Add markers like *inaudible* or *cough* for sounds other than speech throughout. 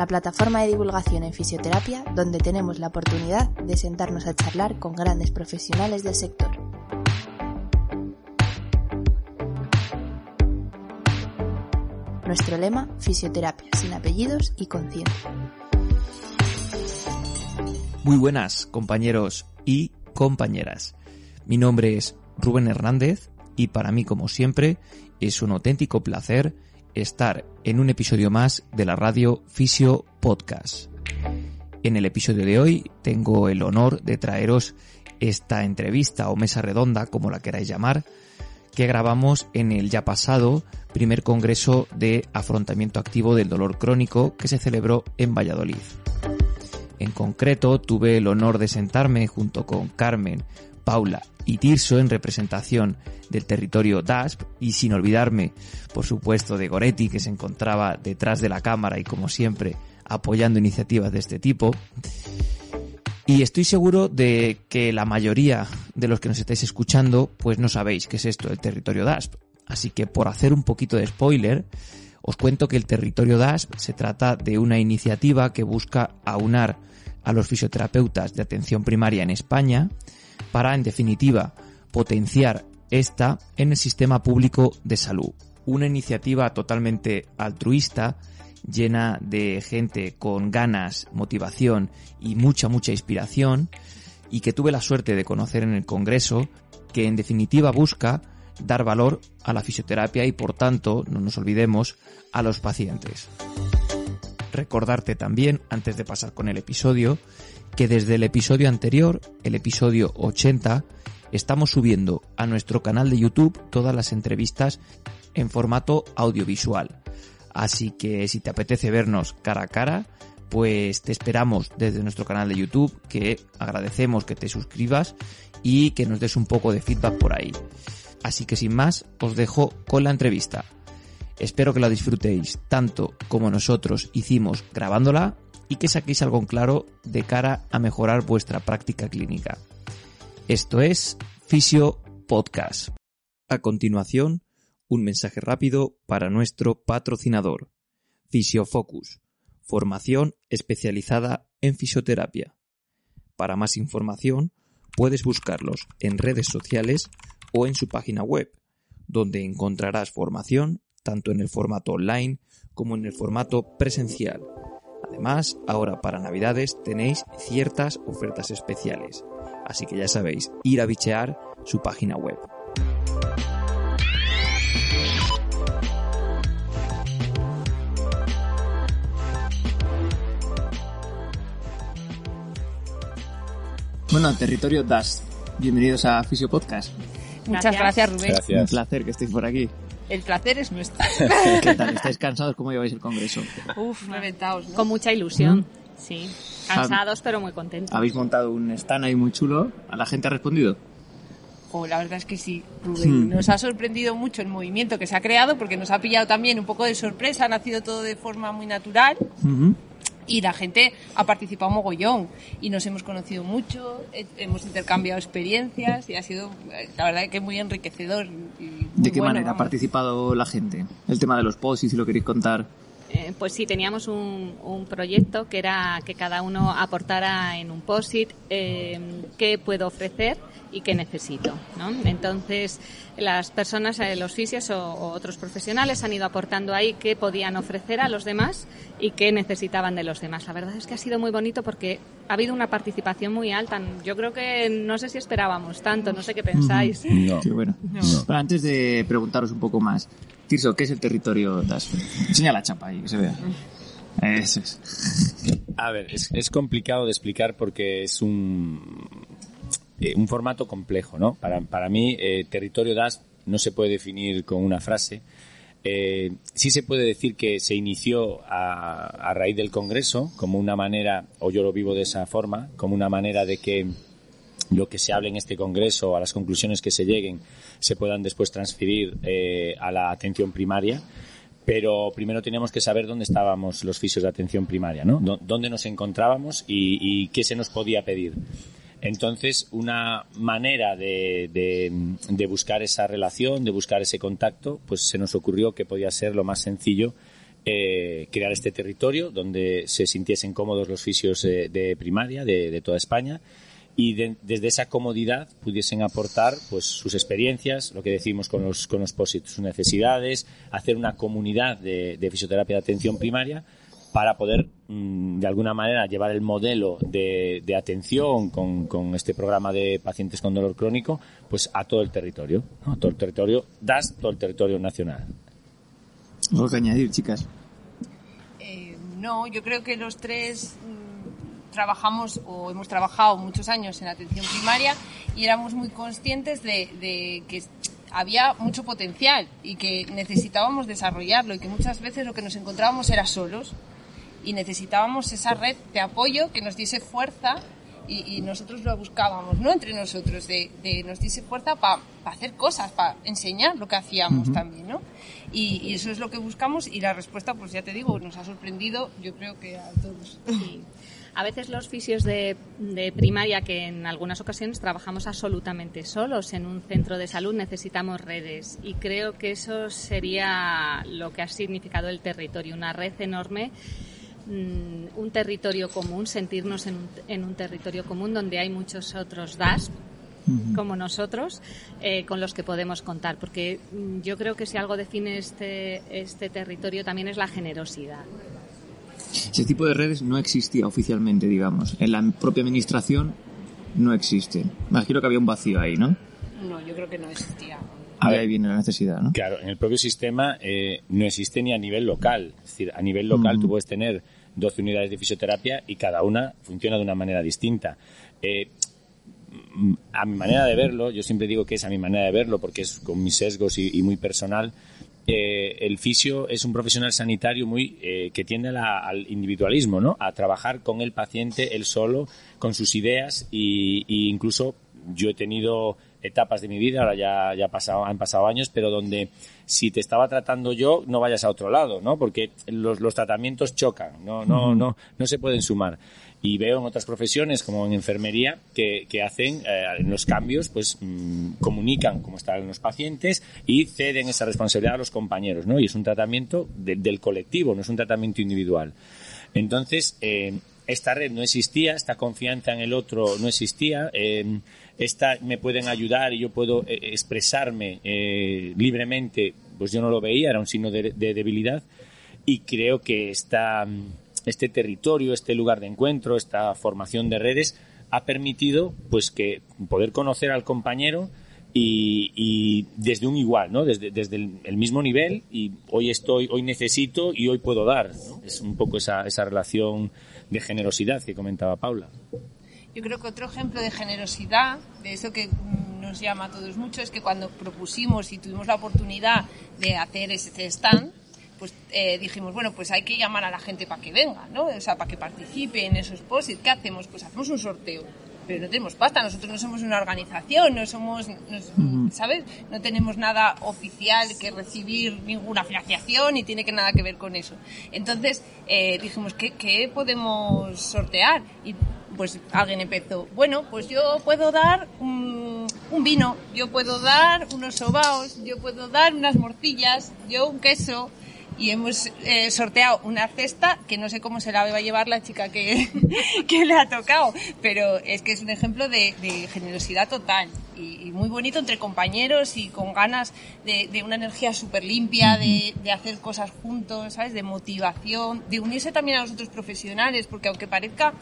La plataforma de divulgación en fisioterapia donde tenemos la oportunidad de sentarnos a charlar con grandes profesionales del sector. Nuestro lema, fisioterapia sin apellidos y conciencia. Muy buenas, compañeros y compañeras. Mi nombre es Rubén Hernández y para mí, como siempre, es un auténtico placer estar en un episodio más de la radio Fisio Podcast. En el episodio de hoy tengo el honor de traeros esta entrevista o mesa redonda, como la queráis llamar, que grabamos en el ya pasado primer congreso de afrontamiento activo del dolor crónico que se celebró en Valladolid. En concreto, tuve el honor de sentarme junto con Carmen, Paula y Tirso en representación del territorio DASP y sin olvidarme, por supuesto, de Goretti que se encontraba detrás de la cámara y como siempre apoyando iniciativas de este tipo. Y estoy seguro de que la mayoría de los que nos estáis escuchando pues no sabéis qué es esto del territorio DASP. Así que por hacer un poquito de spoiler, os cuento que el territorio DASP se trata de una iniciativa que busca aunar a los fisioterapeutas de atención primaria en España para, en definitiva, potenciar esta en el sistema público de salud. Una iniciativa totalmente altruista, llena de gente con ganas, motivación y mucha, mucha inspiración, y que tuve la suerte de conocer en el Congreso, que en definitiva busca dar valor a la fisioterapia y por tanto, no nos olvidemos, a los pacientes. Recordarte también, antes de pasar con el episodio, que desde el episodio anterior, el episodio 80, estamos subiendo a nuestro canal de YouTube todas las entrevistas en formato audiovisual. Así que si te apetece vernos cara a cara, pues te esperamos desde nuestro canal de YouTube, que agradecemos que te suscribas y que nos des un poco de feedback por ahí. Así que sin más, os dejo con la entrevista. Espero que la disfrutéis tanto como nosotros hicimos grabándola y que saquéis algo en claro de cara a mejorar vuestra práctica clínica. Esto es Fisio Podcast. A continuación, un mensaje rápido para nuestro patrocinador, Fisiofocus, formación especializada en fisioterapia. Para más información, puedes buscarlos en redes sociales o en su página web, donde encontrarás formación tanto en el formato online como en el formato presencial Además, ahora para Navidades tenéis ciertas ofertas especiales, así que ya sabéis, ir a bichear su página web. Bueno, territorio DAS, bienvenidos a Fisio Podcast. Muchas gracias, Rubén. Un placer que estéis por aquí. El placer es nuestro. *laughs* ¿Qué tal? ¿Estáis cansados? ¿Cómo lleváis el congreso? Uf, reventados, ¿no? Con mucha ilusión, sí. Cansados, pero muy contentos. Habéis montado un stand ahí muy chulo. ¿A la gente ha respondido? Oh, la verdad es que sí, Rubén. Nos ha sorprendido mucho el movimiento que se ha creado porque nos ha pillado también un poco de sorpresa. Ha nacido todo de forma muy natural. Y la gente ha participado mogollón y nos hemos conocido mucho, he- hemos intercambiado experiencias y ha sido, eh, la verdad, que muy enriquecedor. y muy ¿De qué bueno, manera ha participado la gente? El tema de los posts, si lo queréis contar. Eh, pues sí, teníamos un, un proyecto que era que cada uno aportara en un POSIT eh, qué puedo ofrecer y qué necesito. ¿no? Entonces, las personas, eh, los fisios o, o otros profesionales han ido aportando ahí qué podían ofrecer a los demás y qué necesitaban de los demás. La verdad es que ha sido muy bonito porque ha habido una participación muy alta. Yo creo que no sé si esperábamos tanto, no sé qué pensáis. No. Qué bueno. Pero antes de preguntaros un poco más, Tirso, ¿qué es el territorio DAS? Enseña la chapa ahí, que se vea. Eso es. A ver, es, es complicado de explicar porque es un, eh, un formato complejo, ¿no? Para, mí, eh, territorio DAS no se puede definir con una frase. Eh, sí se puede decir que se inició a, raíz del Congreso como una manera, o yo lo vivo de esa forma, como una manera de que lo que se hable en este Congreso, a las conclusiones que se lleguen, se puedan después transferir a la atención primaria. Pero primero teníamos que saber dónde estábamos los fisios de atención primaria, ¿no? Dó- Dónde nos encontrábamos y qué se nos podía pedir. Entonces, una manera de, de- buscar esa relación, de buscar ese contacto, pues se nos ocurrió que podía ser lo más sencillo eh, crear este territorio donde se sintiesen cómodos los fisios de primaria de, toda España y de- desde esa comodidad pudiesen aportar pues sus experiencias, lo que decimos con los con los POSIT, sus necesidades, hacer una comunidad de, de fisioterapia de atención primaria para poder mm, de alguna manera llevar el modelo de, de atención con, con este programa de pacientes con dolor crónico pues a todo el territorio, ¿no? todo el territorio, DAS, todo el territorio nacional. ¿Algo que añadir, chicas? Eh, no, yo creo que los tres mm, trabajamos o hemos trabajado muchos años en atención primaria y éramos muy conscientes de, de que había mucho potencial y que necesitábamos desarrollarlo y que muchas veces lo que nos encontrábamos era solos y necesitábamos esa red de apoyo que nos diese fuerza y, y nosotros lo buscábamos, ¿no? Entre nosotros, de, de nos diese fuerza para hacer cosas, para enseñar lo que hacíamos también, ¿no? Y, y eso es lo que buscamos y la respuesta, pues ya te digo, nos ha sorprendido, yo creo que a todos. *laughs* Sí. A veces los fisios de, de primaria, que en algunas ocasiones trabajamos absolutamente solos en un centro de salud, necesitamos redes. Y creo que eso sería lo que ha significado el territorio, una red enorme, mm, un territorio común, sentirnos en un, en un territorio común donde hay muchos otros DAS como nosotros, eh, con los que podemos contar. Porque mm, yo creo que si algo define este, este territorio también es la generosidad. Ese tipo de redes no existía oficialmente, digamos. En la propia administración no existe. Imagino que había un vacío ahí, ¿no? No, yo creo que no existía. Ahí, ahí viene la necesidad, ¿no? Claro, en el propio sistema eh, no existe ni a nivel local. Es decir, a nivel local tú puedes tener 12 unidades de fisioterapia y cada una funciona de una manera distinta. Eh, mm, a mi manera de verlo, yo siempre digo que es a mi manera de verlo porque es con mis sesgos y, y muy personal. eh, el fisio es un profesional sanitario muy eh, que tiende a la- al individualismo, ¿no? A trabajar con el paciente él solo, con sus ideas y, y incluso yo he tenido etapas de mi vida, ahora ya, ya pasado, han pasado años, pero donde si te estaba tratando yo, no vayas a otro lado, ¿no? Porque los, los tratamientos chocan, no, no, no, no se pueden sumar. Y veo en otras profesiones, como en enfermería, que, que hacen eh, los cambios, pues mm, comunican cómo están los pacientes y ceden esa responsabilidad a los compañeros, ¿no? Y es un tratamiento de- del colectivo, no es un tratamiento individual. Entonces, eh, esta red no existía, esta confianza en el otro no existía, eh, esta me pueden ayudar y yo puedo eh, expresarme eh, libremente, pues yo no lo veía, era un signo de, de debilidad. Y creo que esta, este territorio, este lugar de encuentro, esta formación de redes ha permitido pues que poder conocer al compañero y, y desde un igual, ¿no? Desde, desde el, el mismo nivel y hoy estoy, hoy necesito y hoy puedo dar. ¿no? Es un poco esa, esa relación de generosidad que comentaba Paula. Yo creo que otro ejemplo de generosidad, de eso que nos llama a todos mucho, es que cuando propusimos y tuvimos la oportunidad de hacer ese stand, pues eh, dijimos, bueno, pues hay que llamar a la gente para que venga, ¿no? O sea, para que participe en esos posts. ¿Qué hacemos? Pues hacemos un sorteo. Pero no tenemos pasta, nosotros no somos una organización, no somos, no- ¿sabes? No tenemos nada oficial que recibir ninguna financiación y tiene que nada que ver con eso. Entonces eh, dijimos, ¿qué, ¿qué podemos sortear? Y pues alguien empezó, bueno, pues yo puedo dar un, un vino, yo puedo dar unos sobaos, yo puedo dar unas morcillas, yo un queso. Y hemos eh, sorteado una cesta que no sé cómo se la va a llevar la chica que, *laughs* que le ha tocado, pero es que es un ejemplo de, de generosidad total y, y muy bonito entre compañeros y con ganas de, de una energía súper limpia, de, de hacer cosas juntos, ¿sabes? De motivación, de unirse también a los otros profesionales, porque aunque parezca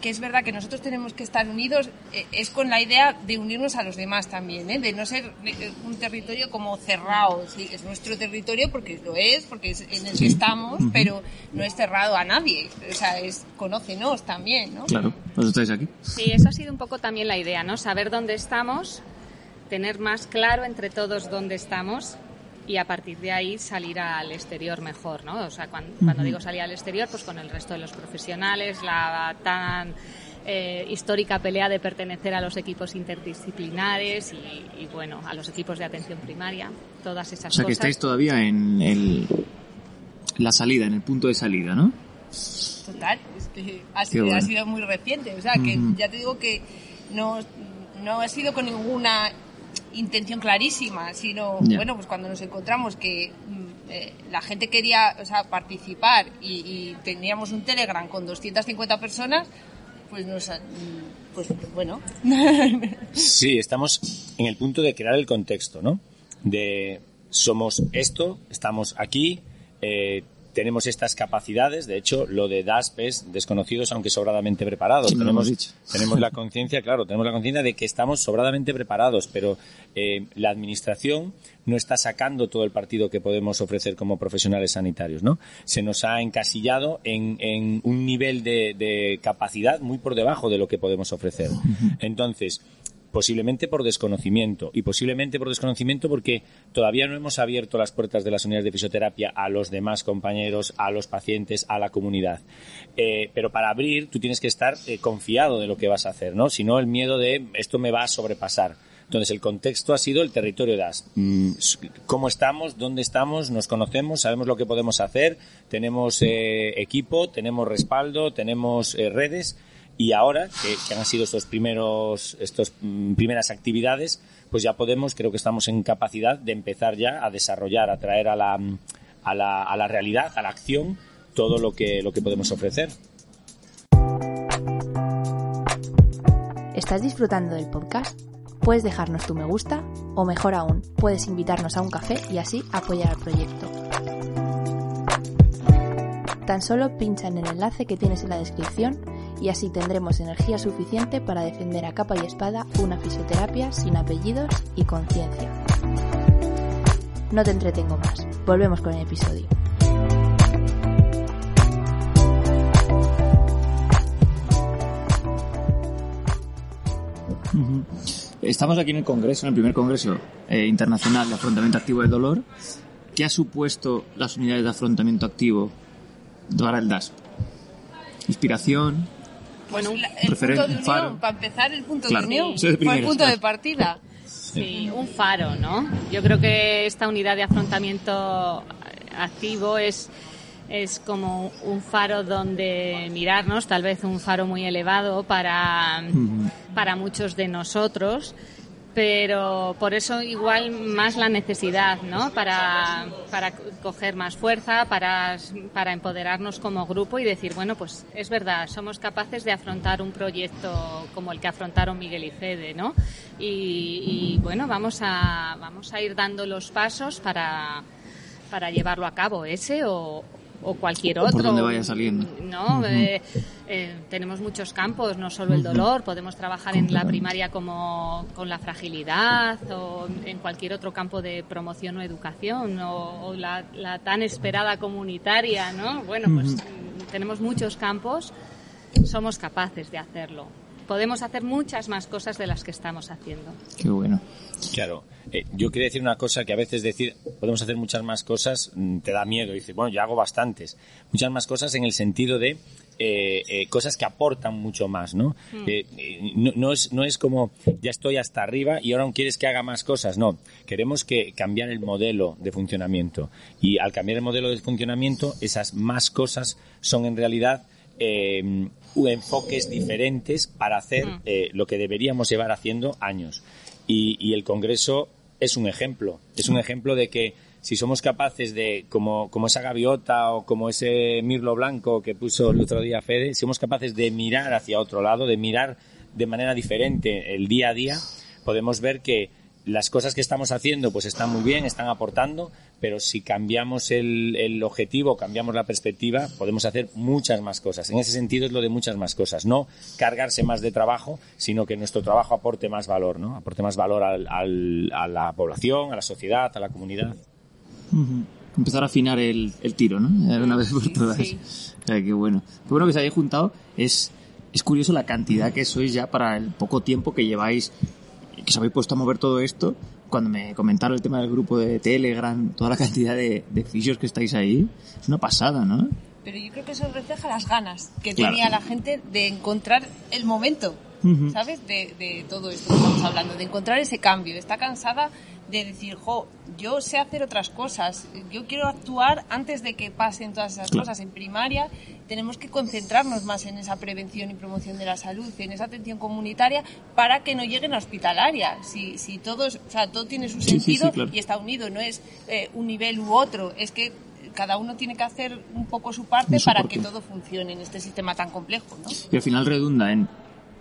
que es verdad que nosotros tenemos que estar unidos, eh, es con la idea de unirnos a los demás también, ¿eh? de no ser eh, un territorio como cerrado. Sí, es nuestro territorio porque lo es, porque es en el que estamos, pero no es cerrado a nadie. O sea, es conócenos también, ¿no? Claro, vosotros estáis aquí. Sí, eso ha sido un poco también la idea, ¿no? Saber dónde estamos, tener más claro entre todos dónde estamos y a partir de ahí salir al exterior mejor, ¿no? O sea, cuando, cuando digo salir al exterior, pues con el resto de los profesionales, la tan eh, histórica pelea de pertenecer a los equipos interdisciplinares y, y, bueno, a los equipos de atención primaria, todas esas O sea, que cosas. estáis todavía en el, la salida, en el punto de salida, ¿no? Total, es que ha, sido, bueno. ha sido muy reciente. O sea, que ya te digo que no, no ha sido con ninguna intención clarísima, sino, bueno, pues cuando nos encontramos que mm, eh, la gente quería o sea, participar y, y teníamos un Telegram con 250 personas, pues nos... mm, Pues bueno. *laughs* Sí, estamos en el punto de crear el contexto, ¿no? De somos esto, estamos aquí, eh, tenemos estas capacidades. De hecho, lo de DASP es desconocidos, aunque sobradamente preparados. Tenemos, hemos dicho. tenemos la conciencia, claro, tenemos la conciencia de que estamos sobradamente preparados, pero eh, la administración no está sacando todo el partido que podemos ofrecer como profesionales sanitarios, ¿no? Se nos ha encasillado en, en un nivel de, de capacidad muy por debajo de lo que podemos ofrecer. Entonces, posiblemente por desconocimiento y posiblemente por desconocimiento porque todavía no hemos abierto las puertas de las unidades de fisioterapia a los demás compañeros, a los pacientes, a la comunidad. Eh, pero para abrir tú tienes que estar eh, confiado de lo que vas a hacer, ¿no? Si no el miedo de esto me va a sobrepasar. Entonces el contexto ha sido el territorio DAS. Mm, ¿Cómo estamos? ¿Dónde estamos? ¿Nos conocemos? ¿Sabemos lo que podemos hacer? ¿Tenemos eh, equipo? ¿Tenemos respaldo? ¿Tenemos eh, redes? Y ahora que, han sido estos primeros estos mm, primeras actividades pues ya podemos creo que estamos en capacidad de empezar ya a desarrollar a traer a la mm, a la, a la realidad a la acción todo lo que lo que podemos ofrecer ¿Estás disfrutando del podcast? Puedes dejarnos tu me gusta o mejor aún, puedes invitarnos a un café y así apoyar al proyecto. Tan solo pincha en el enlace que tienes en la descripción y así tendremos energía suficiente para defender a capa y espada una fisioterapia sin apellidos y conciencia. No te entretengo más, volvemos con el episodio. Estamos aquí en el Congreso, en el primer Congreso eh, Internacional de Afrontamiento Activo del Dolor. ¿Qué ha supuesto las unidades de afrontamiento activo para el DASP? Inspiración. Bueno, Bueno, el referente, punto de un faro. unión, para empezar el punto Claro, de unión, fue el punto de partida. Sí, un faro, ¿no? Yo creo que esta unidad de afrontamiento activo es, es como un faro donde mirarnos, tal vez un faro muy elevado para, para muchos de nosotros, pero por eso igual más la necesidad, ¿no? Para, para coger más fuerza, para, para empoderarnos como grupo y decir, bueno, pues es verdad, somos capaces de afrontar un proyecto como el que afrontaron Miguel y Fede, ¿no? Y, y, bueno, vamos a, vamos a ir dando los pasos para, para llevarlo a cabo, ese o, o cualquier O por otro. donde vaya saliendo. No, eh, eh, tenemos muchos campos, no solo el dolor, podemos trabajar en la primaria como con la fragilidad o en cualquier otro campo de promoción o educación o, o la, la tan esperada comunitaria, ¿no? Bueno, pues tenemos muchos campos, somos capaces de hacerlo. Podemos hacer muchas más cosas de las que estamos haciendo. Qué bueno. Claro, eh, yo quería decir una cosa que a veces decir podemos hacer muchas más cosas mm, te da miedo. Dices, bueno, ya hago bastantes. Muchas más cosas en el sentido de eh, eh, cosas que aportan mucho más, ¿no? Eh, eh, no, no es, no es como ya estoy hasta arriba y ahora aún quieres que haga más cosas. No, queremos que cambiar el modelo de funcionamiento. Y al cambiar el modelo de funcionamiento, esas más cosas son en realidad eh, enfoques diferentes para hacer eh, lo que deberíamos llevar haciendo años. Y, y el Congreso es un ejemplo. Es un ejemplo de que si somos capaces de, como, como esa gaviota o como ese mirlo blanco que puso el otro día Fede, si somos capaces de mirar hacia otro lado, de mirar de manera diferente el día a día, podemos ver que las cosas que estamos haciendo pues están muy bien, están aportando, pero si cambiamos el, el, objetivo, cambiamos la perspectiva, podemos hacer muchas más cosas. En ese sentido es lo de muchas más cosas, no cargarse más de trabajo, sino que nuestro trabajo aporte más valor, ¿no? Aporte más valor al, al, a la población, a la sociedad, a la comunidad. Empezar a afinar el, el tiro, ¿no? Una vez por todas. Sí. qué bueno. Qué bueno que se hayáis juntado. Es, es curioso la cantidad que sois ya para el poco tiempo que lleváis que os habéis puesto a mover todo esto, cuando me comentaron el tema del grupo de Telegram, toda la cantidad de, de que estáis ahí, es una pasada, ¿no? Pero yo creo que eso refleja las ganas que tenía la gente de encontrar el momento, ¿sabes? De, de todo esto que estamos hablando, de encontrar ese cambio. Está cansada de decir, jo, yo sé hacer otras cosas, yo quiero actuar antes de que pasen todas esas cosas. En primaria tenemos que concentrarnos más en esa prevención y promoción de la salud, en esa atención comunitaria, para que no lleguen a hospitalaria. Si, si todos, o sea, todo tiene su sentido y está unido, no es eh, un nivel u otro, es que cada uno tiene que hacer un poco su parte para que todo funcione en este sistema tan complejo. ¿no? Y al final redunda en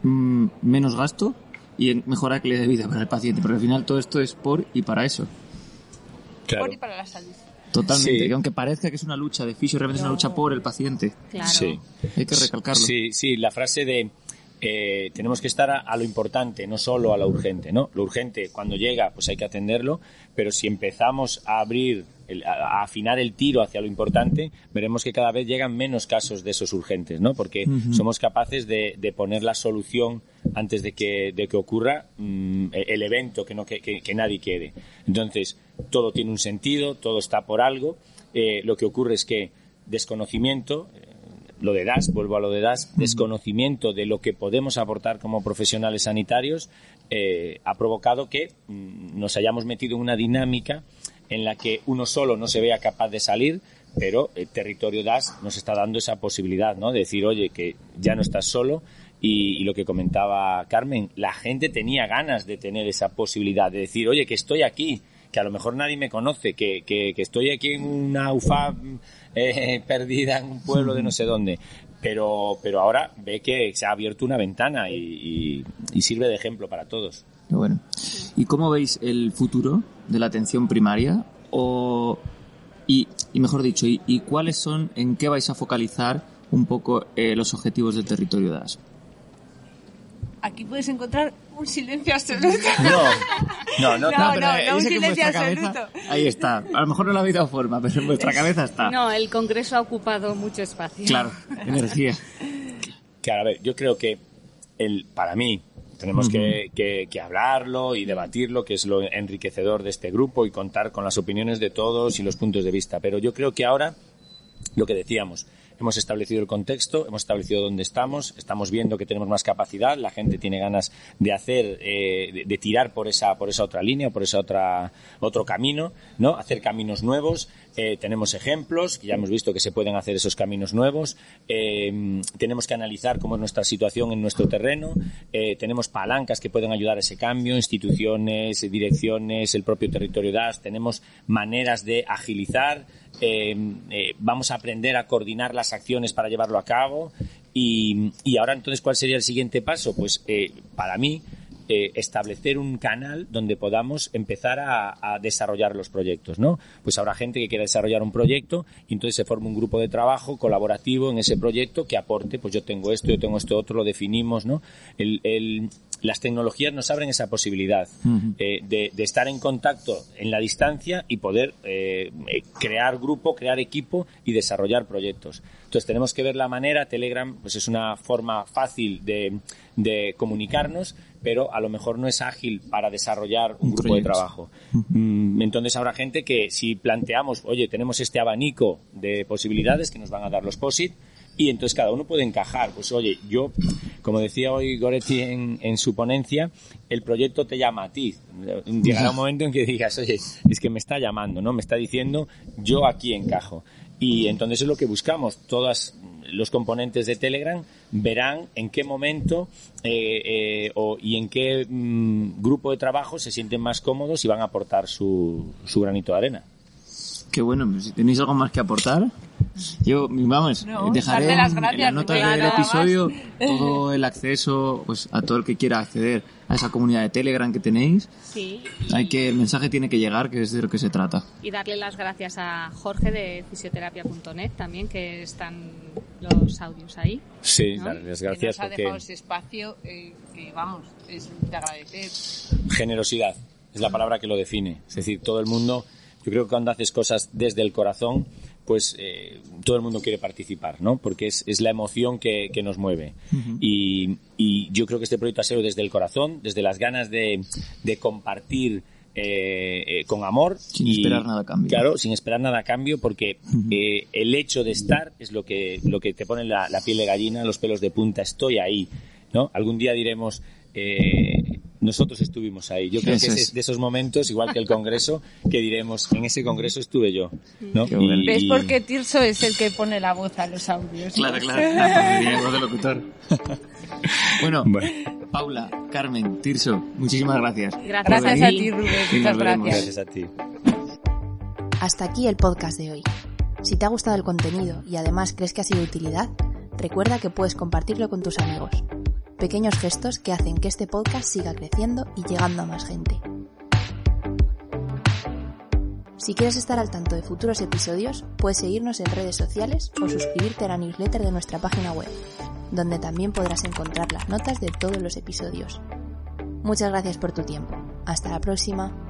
mm, menos gasto, y en mejorar la calidad de vida para el paciente, porque al final todo esto es por y para eso. Por y para la salud. Totalmente, que aunque parezca que es una lucha de fisio, realmente es una lucha por el paciente. Claro. Sí. Hay que recalcarlo. Sí, sí, la frase de eh, tenemos que estar a, lo importante, no solo a lo urgente, ¿no? Lo urgente, cuando llega, pues hay que atenderlo, pero si empezamos a abrir, a, afinar el tiro hacia lo importante, veremos que cada vez llegan menos casos de esos urgentes, ¿no? Porque somos capaces de, poner la solución antes de que, de que ocurra mm, el evento que, no, que, que, nadie quiere. Entonces, todo tiene un sentido, todo está por algo. Eh, lo que ocurre es que desconocimiento, lo de DAS, vuelvo a lo de DAS, desconocimiento de lo que podemos aportar como profesionales sanitarios, eh, ha provocado que mm, nos hayamos metido en una dinámica en la que uno solo no se vea capaz de salir, pero el territorio DAS nos está dando esa posibilidad, ¿no? De decir, oye, que ya no estás solo y, lo que comentaba Carmen, la gente tenía ganas de tener esa posibilidad, de decir, oye, que estoy aquí, que a lo mejor nadie me conoce, que, que, que estoy aquí en una UFA eh, *laughs* perdida en un pueblo de no sé dónde. Pero, pero ahora ve que se ha abierto una ventana y, sirve de ejemplo para todos. Bueno. ¿Y cómo veis el futuro de la atención primaria? O, y, mejor dicho, y, cuáles son, en qué vais a focalizar un poco eh, los objetivos del territorio de AS? Aquí puedes encontrar un silencio absoluto. No, no, no, no, no, un silencio absoluto. ahí está. A lo mejor no le ha habido forma, pero en vuestra cabeza está. No, el Congreso ha ocupado mucho espacio. Claro, energía. Claro, a ver, yo creo que el, para mí tenemos que, que, que, hablarlo y debatirlo, que es lo enriquecedor de este grupo y contar con las opiniones de todos y los puntos de vista. Pero yo creo que ahora, lo que decíamos, hemos establecido el contexto, hemos establecido dónde estamos, estamos viendo que tenemos más capacidad, la gente tiene ganas de hacer, eh, de, tirar por esa, por esa otra línea, por ese otra, otro camino, ¿no? Hacer caminos nuevos. Eh, tenemos ejemplos, que ya hemos visto que se pueden hacer esos caminos nuevos. Eh, tenemos que analizar cómo es nuestra situación en nuestro terreno. tenemos palancas que pueden ayudar a ese cambio, instituciones, direcciones, el propio territorio DAS. Tenemos maneras de agilizar eh, eh, vamos a aprender a coordinar las acciones para llevarlo a cabo. Y, ahora entonces, ¿cuál sería el siguiente paso? Pues eh, para mí, establecer un canal donde podamos empezar a, desarrollar los proyectos, ¿no? Pues habrá gente que quiera desarrollar un proyecto y entonces se forma un grupo de trabajo colaborativo en ese proyecto que aporte, pues yo tengo esto, yo tengo esto otro, lo definimos, ¿no? el, las tecnologías nos abren esa posibilidad eh, de, estar en contacto en la distancia y poder eh, eh, crear grupo, crear equipo y desarrollar proyectos. Entonces tenemos que ver la manera, Telegram pues es una forma fácil de, comunicarnos, pero a lo mejor no es ágil para desarrollar un, grupo de trabajo. Mm, entonces habrá gente que si planteamos, oye, tenemos este abanico de posibilidades que nos van a dar los POSIT, y entonces cada uno puede encajar. Pues oye, yo, como decía hoy Goretti en, su ponencia, el proyecto te llama a ti. Llegará un *laughs* momento en que digas, oye, es que me está llamando, ¿no? Me está diciendo, yo aquí encajo. Y entonces es lo que buscamos. Todos los componentes de Telegram verán en qué momento eh, eh, o, y en qué mm, grupo de trabajo se sienten más cómodos y van a aportar su, su granito de arena. Qué bueno, si tenéis algo más que aportar. Yo, vamos, No, dejaré darte las en- en gracias, las notas porque del episodio *laughs* todo el acceso pues a todo el que quiera acceder a esa comunidad de Telegram que tenéis. Sí. Hay que, el mensaje tiene que llegar, que es de lo que se trata. Y darle las gracias a Jorge de fisioterapia.net también, que están los audios ahí. Sí, ¿No? darles Que gracias nos ha porque dejado ese espacio eh, que, vamos, es de agradecer. generosidad es la palabra que lo define. Es decir, todo el mundo, yo creo que cuando haces cosas desde el corazón, pues eh, todo el mundo quiere participar, ¿no? Porque es, es la emoción que, que nos mueve. y, y yo creo que este proyecto ha sido desde el corazón, desde las ganas de, de compartir eh, eh, con amor. Sin y- esperar nada a cambio. Claro, sin esperar nada a cambio, porque eh, el hecho de estar es lo que, lo que te pone la, la piel de gallina, los pelos de punta, estoy ahí, ¿no? Algún día diremos, nosotros estuvimos ahí. Yo creo Eso que es. es de esos momentos, igual que el Congreso, que diremos, en ese Congreso estuve yo, ¿no? Bueno. ¿Ves y- por qué Tirso es el que pone la voz a los audios? no? *laughs* Claro, claro. voz de locutor. *laughs* bueno, Bueno. Paula, Carmen, Tirso, muchísimas gracias. Gracias, Gracias a ti. Rubén. Y nos Muchas gracias. Gracias a ti. Hasta aquí el podcast de hoy. Si te ha gustado el contenido y además crees que ha sido de utilidad, recuerda que puedes compartirlo con tus amigos. Pequeños gestos que hacen que este podcast siga creciendo y llegando a más gente. Si quieres estar al tanto de futuros episodios, puedes seguirnos en redes sociales o suscribirte a la newsletter de nuestra página web, donde también podrás encontrar las notas de todos los episodios. Muchas gracias por tu tiempo. Hasta la próxima.